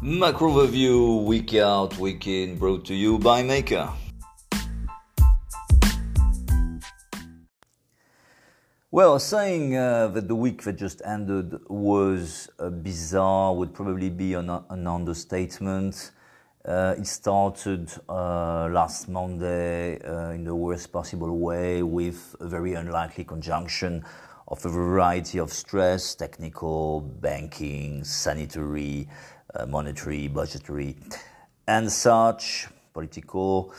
Macro Review, week out, week in, brought to you by Maker. Well, saying uh, that the week that just ended was uh, bizarre would probably be an, an understatement. Uh, it started uh, last Monday uh, in the worst possible way with a very unlikely conjunction of a variety of stress technical, banking, sanitary, monetary, budgetary, and such, political.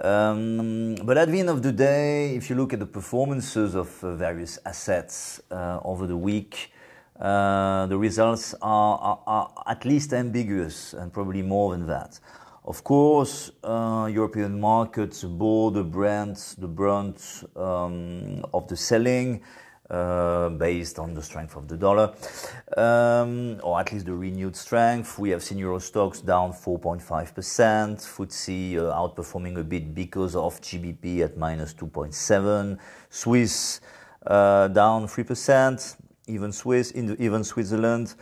Um, but at the end of the day, if you look at the performances of uh, various assets uh, over the week, uh, the results are, are, are, at least ambiguous and probably more than that. Of course, uh, European markets bore the brunt, the brunt um, of the selling uh, based on the strength of the dollar, um, or at least the renewed strength. We have seen Euro Stoxx down 4.5%, FTSE uh, outperforming a bit because of GBP at minus minus 2.7%. Swiss uh, down 3%, even Swiss, even Switzerland.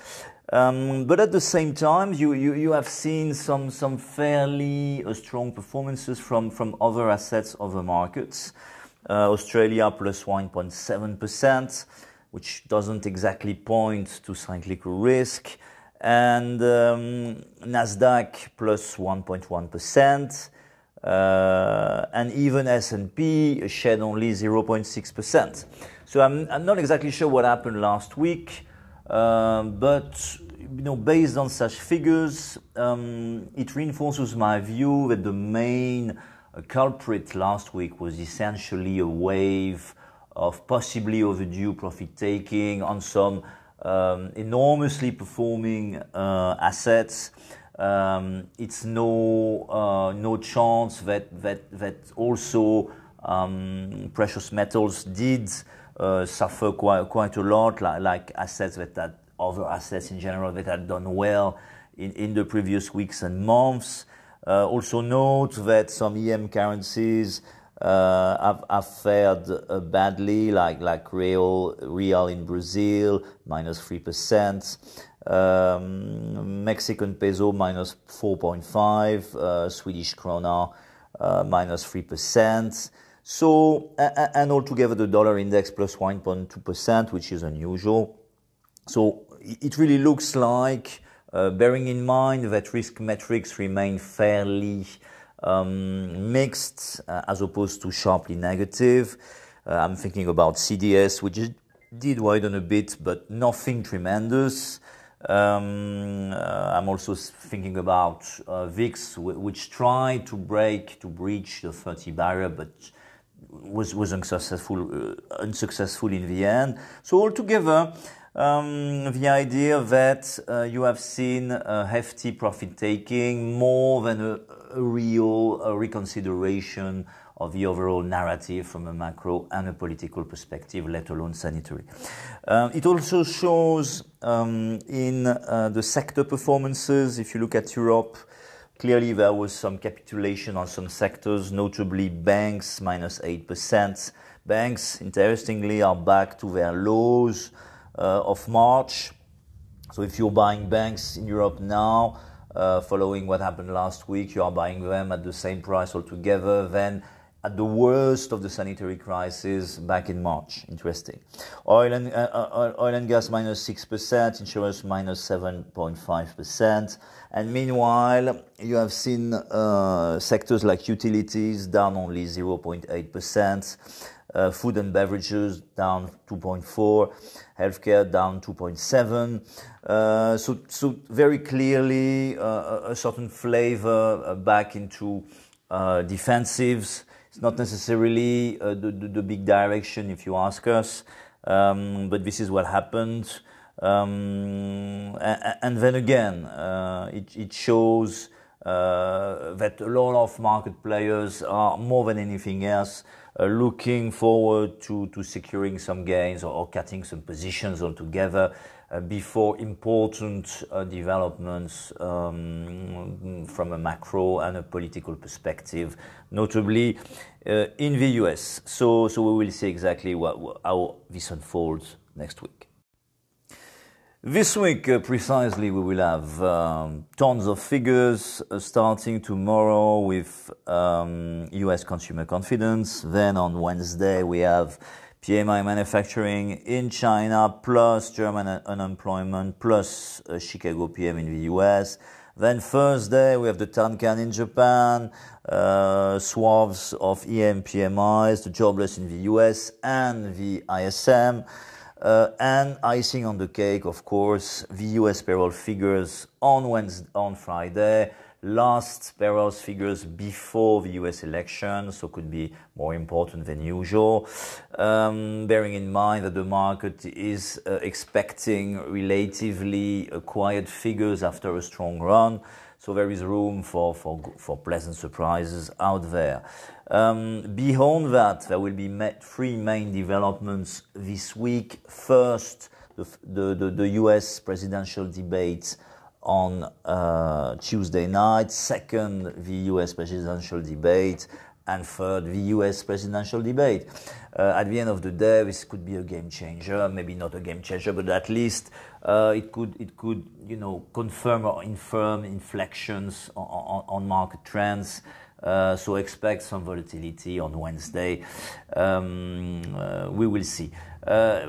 Um, but at the same time, you, you, you have seen some, some fairly uh, strong performances from, from other assets, other markets. Uh, Australia plus 1.7%, which doesn't exactly point to cyclical risk. And um, Nasdaq plus 1.1. Uh, and even S&P shed only 0.6%. So I'm, I'm not exactly sure what happened last week, uh, but you know, based on such figures, um, it reinforces my view that the main uh, culprit last week was essentially a wave of possibly overdue profit taking on some um, enormously performing uh, assets um, it's no uh, no chance that that that also um, precious metals did uh, suffer quite quite a lot, like, like assets that had other assets in general that had done well in, in the previous weeks and months. Uh, also note that some EM currencies uh, have, fared uh, badly, like like real real in Brazil minus three percent. Um, Mexican peso minus 4.5, uh, Swedish krona uh, minus 3%. So, and altogether the dollar index plus 1.2%, which is unusual. So it really looks like, bearing in mind that risk metrics remain fairly um, mixed uh, as opposed to sharply negative. Uh, I'm thinking about CDS, which did widen a bit, but nothing tremendous. Um, uh, I'm also thinking about uh, VIX, which tried to break, to breach the 30 barrier, but was, was unsuccessful, uh, unsuccessful in the end. So altogether, um, the idea that uh, you have seen a hefty profit taking more than a, a real a reconsideration of the overall narrative from a macro and a political perspective, let alone sanitary. Um, it also shows um, in uh, the sector performances, if you look at Europe, clearly there was some capitulation on some sectors, notably banks, minus 8%. Banks, interestingly, are back to their lows of March. So if you're buying banks in Europe now, uh, following what happened last week, you are buying them at the same price altogether, then at the worst of the sanitary crisis back in March. Interesting. Oil and, uh, uh oil and gas minus 6%, insurance minus 7.5%. And meanwhile, you have seen uh, sectors like utilities down only 0.8%, uh, food and beverages down 2.4, healthcare down 2.7. Uh, so, so very clearly uh, a certain flavor back into defensives it's not necessarily uh, the, the, the, big direction if you ask us, um, but this is what happened. Um, and, and, then again, uh, it, it, shows uh, that a lot of market players are more than anything else uh, looking forward to, to securing some gains or, or cutting some positions altogether uh, before important uh, developments um, from a macro and a political perspective, notably uh, in the US. So, so we will see exactly what, how this unfolds next week. This week, uh, precisely, we will have um, tons of figures uh, starting tomorrow with um, US consumer confidence. Then on Wednesday, we have PMI manufacturing in China, plus German unemployment, plus uh, Chicago PM in the US. Then Thursday, we have the Tankan in Japan, uh, swaths of EM PMIs, the jobless in the US, and the ISM. Uh, and icing on the cake, of course, the US payroll figures on Wednesday, on Friday. Last payroll figures before the US election, so could be more important than usual. Um, bearing in mind that the market is uh, expecting relatively uh, quiet figures after a strong run. So there is room for, for, for pleasant surprises out there. Um, beyond that, there will be three main developments this week. First, the, the, the, the US presidential debate on uh, Tuesday night. Second, the US presidential debate. And third, the US presidential debate. Uh, at the end of the day, this could be a game changer. Maybe not a game changer, but at least uh, it could it could you know confirm or infirm inflections on, on, on market trends. Uh, so expect some volatility on Wednesday. Um, uh, we will see. Uh,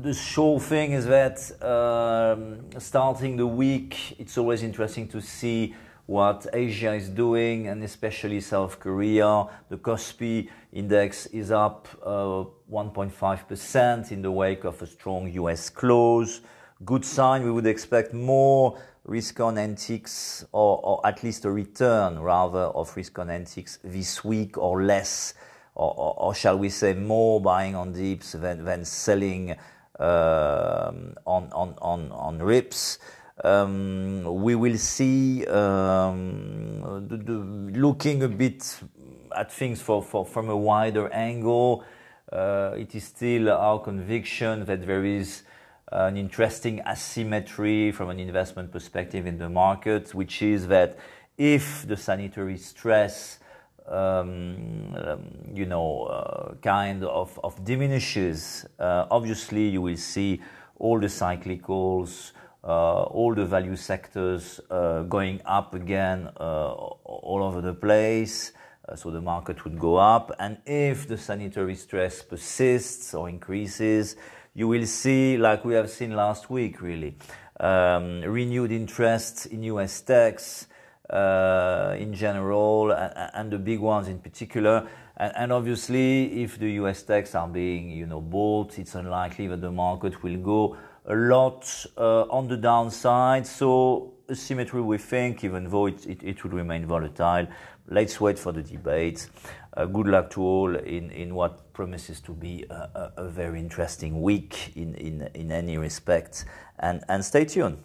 the sure thing is that um, starting the week, it's always interesting to see what Asia is doing, and especially South Korea. The Kospi index is up 1.5% in the wake of a strong US close good sign. We would expect more risk on NTIX or, or at least a return rather of risk on NTIX this week or less, or, or, or shall we say more buying on dips than, than selling um, on, on, on, on rips. Um, we will see um, the, the, looking a bit at things for, for, from a wider angle. Uh, it is still our conviction that there is an interesting asymmetry from an investment perspective in the market, which is that if the sanitary stress um, um, you know, uh, kind of, of diminishes, uh, obviously you will see all the cyclicals, all the value sectors uh, going up again uh, all over the place. Uh, so the market would go up. And if the sanitary stress persists or increases, you will see, like we have seen last week, really, um, renewed interest in US techs uh, in general, and, and, the big ones in particular. And, and, obviously, if the US techs are being, you know, bought, it's unlikely that the market will go a lot uh, on the downside. So symmetry, we think, even though it, it, it will remain volatile. Let's wait for the debate. Uh, good luck to all in, in what promises to be a, a, a very interesting week in, in, in any respect. And, and stay tuned.